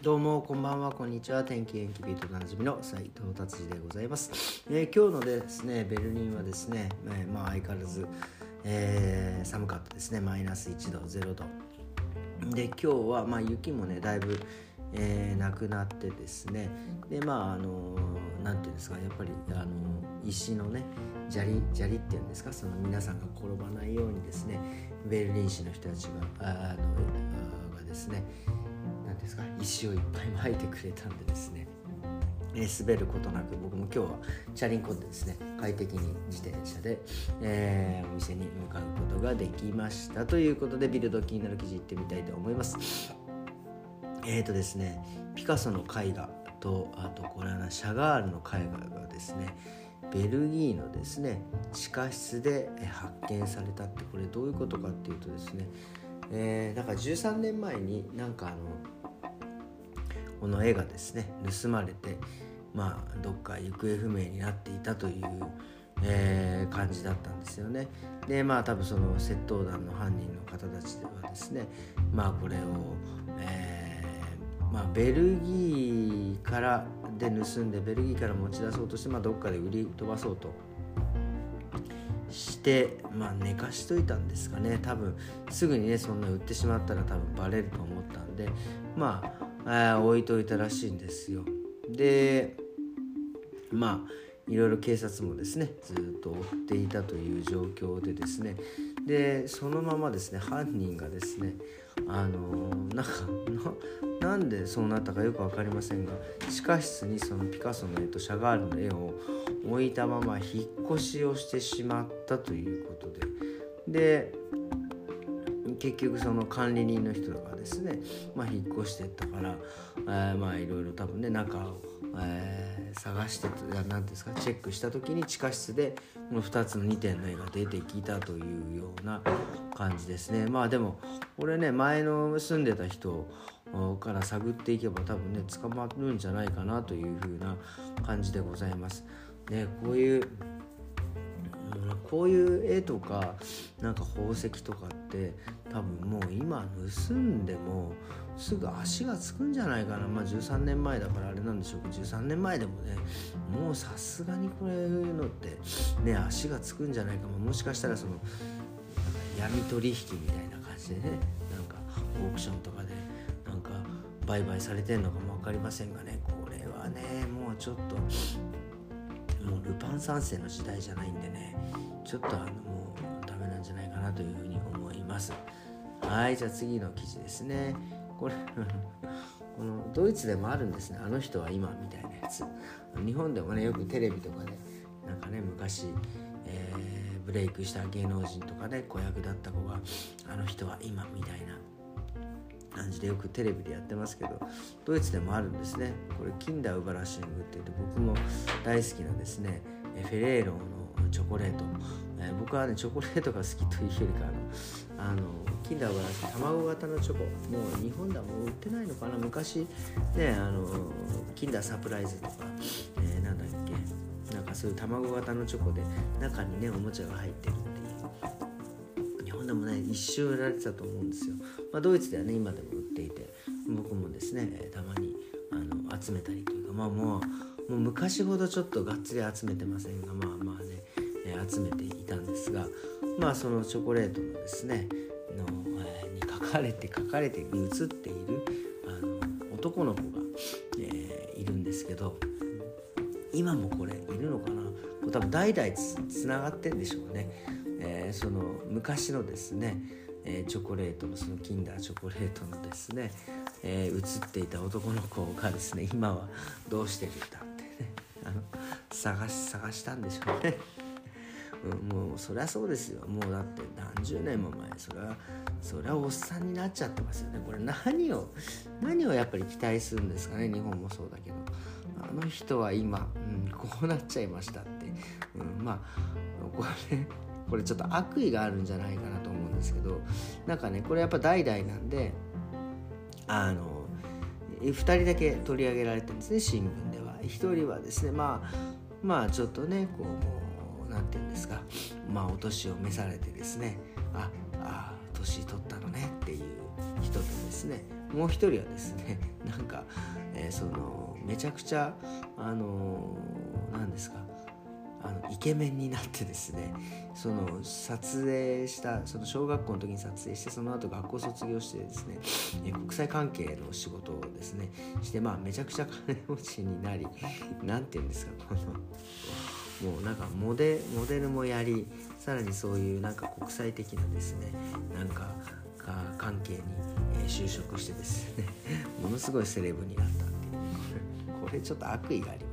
どうもこんばんはこんにちは。天気元気ビートなじみの斉藤達治でございます、えー、今日のですねベルリンはですね、えー、まあ相変わらず、えー、寒かったですね。マイナス1度0度。で今日はまあ雪もねだいぶえ、なくなってですね。でまああのなんていうんですかやっぱりあの石のね砂利砂利っていうんですかその皆さんが転ばないようにですねベルリン市の人たちがあのがですねですか？石をいっぱい巻いてくれたんでですね。え滑ることなく僕も今日はチャリンコでですね快適に自転車で、えー、お店に向かうことができましたということでビルド気になる記事いってみたいと思います。えーとですねピカソの絵画とあとこれはシャガールの絵画がですねベルギーのですね地下室で発見されたってこれどういうことかっていうとですね、えー、なんか13年前になんかあのこの絵がですね。盗まれてまあどっか行方不明になっていたという、えー、感じだったんですよね。でまあ多分その窃盗団の犯人の方たちではですねまあこれを、えー、まあ、ベルギーからで盗んでベルギーから持ち出そうとして、まあ、どっかで売り飛ばそうと。して、まあ、寝かしといたんですかね。多分すぐにねそんな売ってしまったら多分バレると思ったんでまあ置いといたらしいんですよ。でまあいろいろ警察もですねずっと追っていたという状況でですね。でそのままですね犯人がですねあのなんかなんでそうなったかよく分かりませんが地下室にそのピカソの絵とシャガールの絵を置いたまま引っ越しをしてしまったということで。で結局その管理人の人がですね、まあ、引っ越してったから、えー、まあいろいろ多分ね中を、えー、探して何てんですかチェックした時に地下室でこの2つの2点の絵が出てきたというような感じですねまあでもこれね前の住んでた人から探っていけば多分ね捕まるんじゃないかなというふうな感じでございます。ね、こういうこういう絵とかなんか宝石とかって多分もう今盗んでもすぐ足がつくんじゃないかな。まあ13年前だからあれなんでしょうけど13年前でもねもうさすがにこれいうのってね足がつくんじゃないか。ももしかしたらそのなんか闇取引みたいな感じでねなんかオークションとかでなんか売買されてんのかも分かりませんがねこれはねもうちょっともうルパン三世の時代じゃないんでねちょっとあのもうダメなんじゃないかなというふうに思います。はいじゃあ次の記事ですね。これ このドイツでもあるんですね。あの人は今みたいなやつ。日本でもねよくテレビとかでなんかね昔、えー、ブレイクした芸能人とかで、子役だった子があの人は今みたいな感じでよくテレビでやってますけどドイツでもあるんですね。これキンダーウバラシングって言って僕も大好きなですねフェレーロのチョコレート、えー、僕はねチョコレートが好きというよりかあのあのキンダーウバラシング卵型のチョコ。もう日本ではもう売ってないのかな。昔ねあのキンダーサプライズとか、えー、なんだっけ。なんかそういう卵型のチョコで中にねおもちゃが入ってる。でもね一周売られてたと思うんですよ、まあ、ドイツではね今でも売っていて僕もですねたまにあの集めたりというかまあもうもう昔ほどちょっとがっつり集めてませんがまあまあね、集めていたんですがまあそのチョコレートのですねの、えー、に書かれて書かれて写っているあの男の子が、えー、いるんですけど今もこれいるのかな？多分代々つながってんでしょうね。えー、その昔のですね、え、チョコレートのそのキンダーチョコレートのですね、え、写っていた男の子がですね今はどうしてるんだってねあの探し探したんでしょうね。もうそりゃそうですよ。もうだって何十年も前それはそれはおっさんになっちゃってますよね。これ何を何をやっぱり期待するんですかね。日本もそうだけど。あの人は今、うん、こうなっちゃいましたって、うん、まあこれこれちょっと悪意があるんじゃないかなと思うんですけどなんかねこれやっぱ代々なんであの2人だけ取り上げられてるんですね新聞では。1人はですねまあまあちょっとねこう何て言うんですかまあお年を召されてですねああ年取ったのねっていう人とですねもう一人はですねなんか、えー、そのめちゃくちゃあの何ですかあのイケメンになってですねその撮影したその小学校の時に撮影してその後学校卒業してですね国際関係の仕事をですねしてまあめちゃくちゃ金持ちになり何て言うんですかこのもうなんかモデモデルもやりさらにそういうなんか国際的なですねなんか関係にえ就職してですねものすごいセレブになったっていう。これちょっと悪意があります。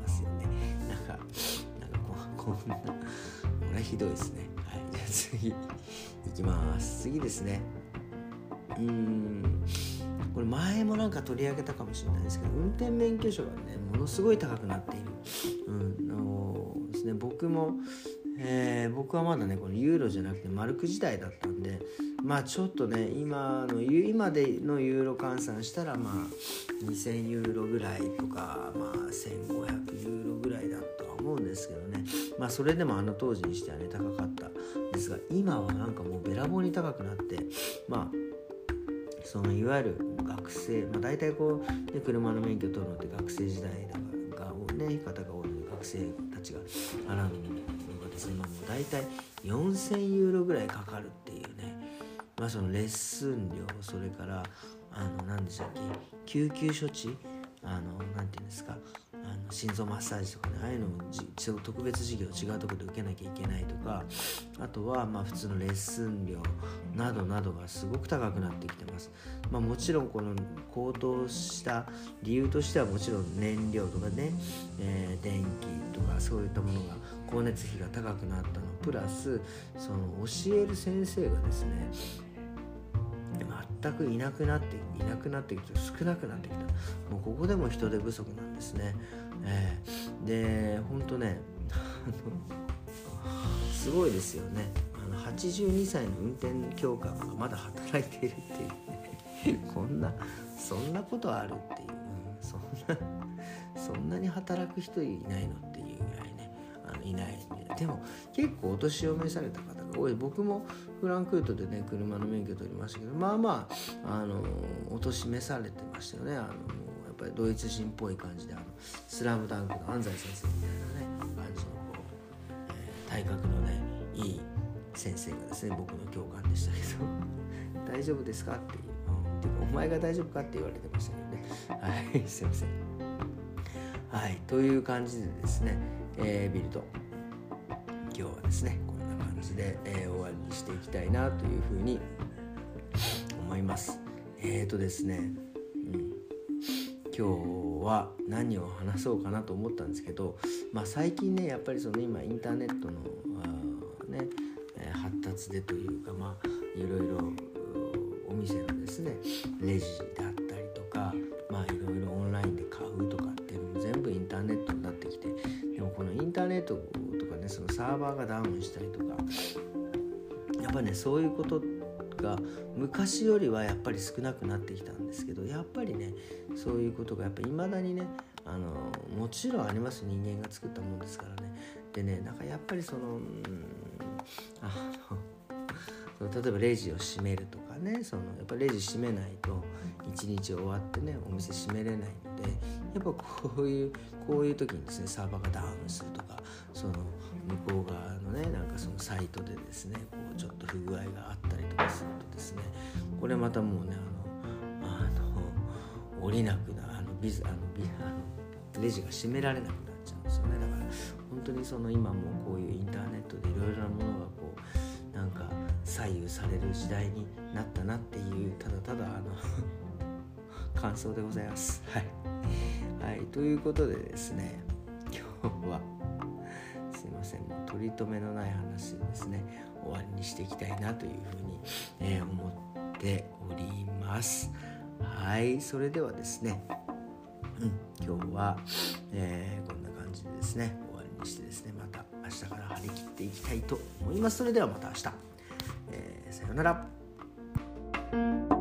こんなこれひどいですね。はい。じゃあ次いきます。次ですね。うん。これ前もなんか取り上げたかもしれないですけど運転免許証がねものすごい高くなっている、うんあのですね、僕もえー、僕はまだねこのユーロじゃなくてマルク時代だったんでまあちょっとね今の今でのユーロ換算したらまあ2000ユーロぐらいとかまあ1500ユーロぐらいだとは思うんですけどまあそれでもあの当時にしてはね高かったですが今はなんかもうべらぼうに高くなってまあそのいわゆる学生、まあ、大体こう、ね、車の免許取るのって学生時代だがね方が多いので学生たちが払うのですね今もう大体4000ユーロぐらいかかるっていうねまあそのレッスン料それからあの何でしたっけ救急処置あの何て言うんですかあの心臓マッサージとかねああいうのも特別授業違うとこで受けなきゃいけないとかあとはまあ普通のレッスン料などなどがすごく高くなってきてます、まあ、もちろんこの高騰した理由としてはもちろん燃料とかね、えー、電気とかそういったものが光熱費が高くなったのプラスその教える先生がですね全くいなくなっていなくなってきて少なくなってきた。もうここでも人手不足なんですね、えー、で本当ねすごいですよね。あの82歳の運転教官がまだ働いているっていうね。こんなそんなことあるっていう、うん、そんなそんなに働く人いないのっていうぐらいいないでも結構お年を召された方が多い。僕もフランクフルトでね車の免許取りましたけどまあまああのお年召されてましたよね。あのやっぱりドイツ人っぽい感じであのスラムダンクの安西先生みたいなね感じのこう、えー、体格のねいい先生がですね僕の教官でしたけど。大丈夫ですかっていう、うん、ていうかお前が大丈夫かって言われてましたけどね。はいすいません。はいという感じでですね、えー、ビルド。今日はですねこんな感じで、えー、終わりにしていきたいなというふうに思います。えーとですね、うん、今日は何を話そうかなと思ったんですけど、まあ、最近ねやっぱりその今インターネットのね発達でというかまあいろいろお店のですねレジだったりとかまあいろいろオンラインで買うとかっていうのも全部インターネットでこのインターネットとかねそのサーバーがダウンしたりとかやっぱねそういうことが昔よりはやっぱり少なくなってきたんですけどやっぱりねそういうことがやっぱり未だにねあのもちろんあります。人間が作ったものですからね。でねなんかやっぱりそのうんあの 例えばレジを閉めるとかねそのやっぱレジ閉めないと一日終わってねお店閉めれないのでやっぱこういうこういう時にですねサーバーがダウンするとかその向こう側のねなんかそのサイトでですねこうちょっと不具合があったりとかするとですねこれまたもうねあのあの降りなくなあのビズあのビあのレジが閉められなくなっちゃうんですよねだから本当にその今もこういうインターネットでいろいろなものがこうなんか左右される時代になったなっていうただただあの 感想でございます。はい、はい、ということでですね今日はすいませんもう取り留めのない話ですね終わりにしていきたいなというふうに、えー、思っております。はいそれではですね、うん、今日は、えー、こんな感じでですね終わりにしてですねまた明日から張り切っていきたいと思います。それではまた明日、えー、さようなら。